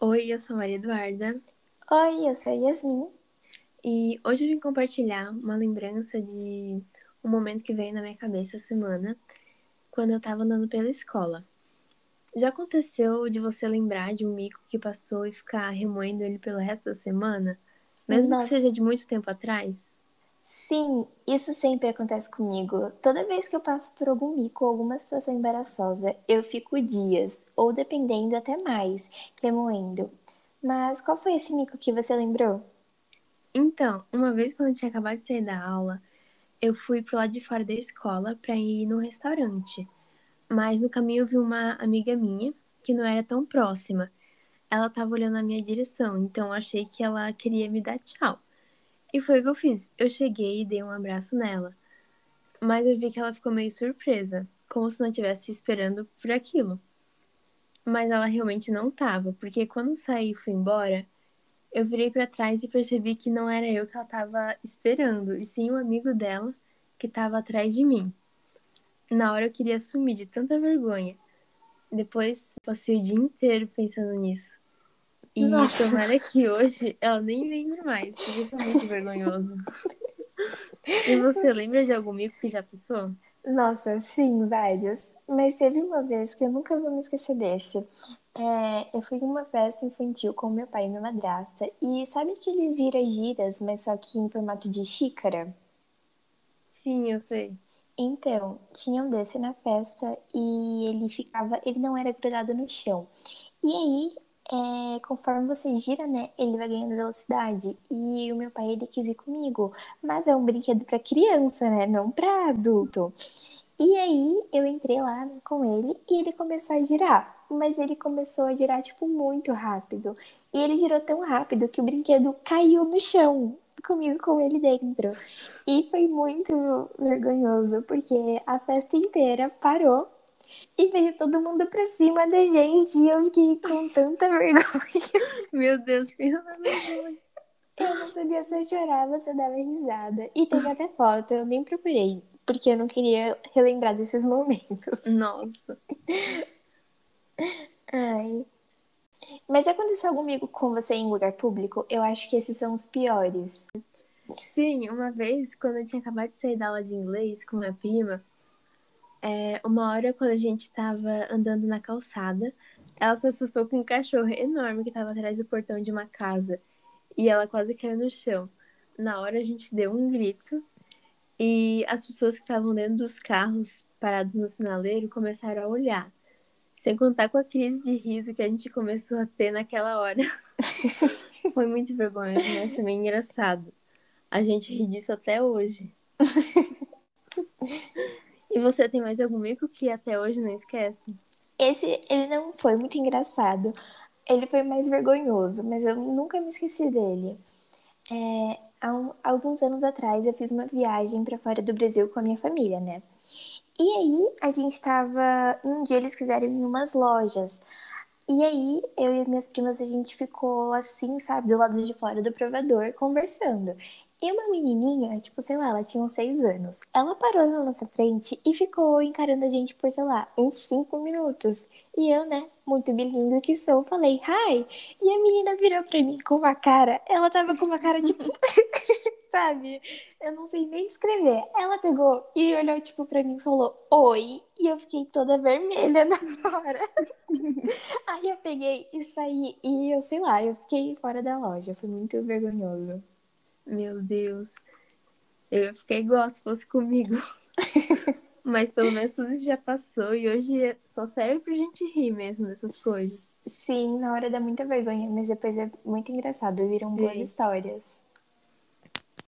Oi, eu sou Maria Eduarda Oi, eu sou Yasmin. e hoje eu vim compartilhar uma lembrança de um momento que veio na minha cabeça essa semana, quando eu tava andando pela escola. Já aconteceu de você lembrar de um mico que passou e ficar remoendo ele pelo resto da semana, mesmo Nossa. que seja de muito tempo atrás? Sim, isso sempre acontece comigo. Toda vez que eu passo por algum mico ou alguma situação embaraçosa, eu fico dias, ou dependendo até mais, remoendo. Mas qual foi esse mico que você lembrou? Então, uma vez quando eu tinha acabado de sair da aula, eu fui pro lado de fora da escola pra ir num restaurante. Mas no caminho eu vi uma amiga minha que não era tão próxima. Ela tava olhando na minha direção, então eu achei que ela queria me dar tchau. E foi o que eu fiz. Eu cheguei e dei um abraço nela. Mas eu vi que ela ficou meio surpresa, como se não estivesse esperando por aquilo. Mas ela realmente não tava, porque quando saí e fui embora, eu virei pra trás e percebi que não era eu que ela tava esperando, e sim um amigo dela que tava atrás de mim. Na hora eu queria sumir de tanta vergonha. Depois passei o dia inteiro pensando nisso. E Nossa. tomara que hoje ela nem lembre mais, porque foi muito vergonhoso. E você lembra de algum mico que já passou? Nossa, sim, vários. Mas teve uma vez que eu nunca vou me esquecer desse. É, eu fui em uma festa infantil com meu pai e minha madrasta. E sabe aqueles gira-giras, mas só que em formato de xícara? Sim, eu sei. Então, tinha um desse na festa e ele ficava, ele não era grudado no chão. E aí, é, conforme você gira, né, ele vai ganhando velocidade. E o meu pai, ele quis ir comigo. Mas é um brinquedo pra criança, né, não pra adulto. E aí, eu entrei lá né, com ele e ele começou a girar. Mas ele começou a girar, tipo, muito rápido. E ele girou tão rápido que o brinquedo caiu no chão, comigo com ele dentro. E foi muito vergonhoso, porque a festa inteira parou e veio todo mundo pra cima da gente. E eu fiquei com tanta vergonha. Meu Deus, na vergonha. Eu não sabia se eu chorava, se eu dava risada. E teve até foto, eu nem procurei, porque eu não queria relembrar desses momentos. Nossa. Ai. Mas aconteceu algum amigo com você em lugar público? Eu acho que esses são os piores. Sim, uma vez, quando eu tinha acabado de sair da aula de inglês com minha prima, é, uma hora quando a gente tava andando na calçada, ela se assustou com um cachorro enorme que tava atrás do portão de uma casa. E ela quase caiu no chão. Na hora a gente deu um grito e as pessoas que estavam dentro dos carros parados no sinaleiro começaram a olhar. Sem contar com a crise de riso que a gente começou a ter naquela hora. Foi muito vergonhoso, mas também engraçado. A gente ri disso até hoje. E você tem mais algum mico que até hoje não esquece? Esse, ele não foi muito engraçado. Ele foi mais vergonhoso, mas eu nunca me esqueci dele. É, há um- alguns anos atrás eu fiz uma viagem para fora do Brasil com a minha família, né? E aí a gente tava. Um dia eles quiseram ir em umas lojas. E aí eu e minhas primas a gente ficou assim, sabe, do lado de fora do provador, conversando. E uma menininha, tipo, sei lá, ela tinha uns seis anos. Ela parou na nossa frente e ficou encarando a gente por, sei lá, uns cinco minutos. E eu, né, muito bilíngue que sou, falei, hi! E a menina virou pra mim com uma cara, ela tava com uma cara, tipo, sabe? Eu não sei nem escrever. Ela pegou e olhou, tipo, pra mim e falou, oi! E eu fiquei toda vermelha na hora. Aí eu peguei e saí e eu, sei lá, eu fiquei fora da loja. Foi muito vergonhoso. Meu Deus. Eu ia ficar igual se fosse comigo. Mas pelo menos tudo isso já passou e hoje só serve pra gente rir mesmo dessas coisas. Sim, na hora dá muita vergonha, mas depois é muito engraçado. Viram boas Sim. histórias.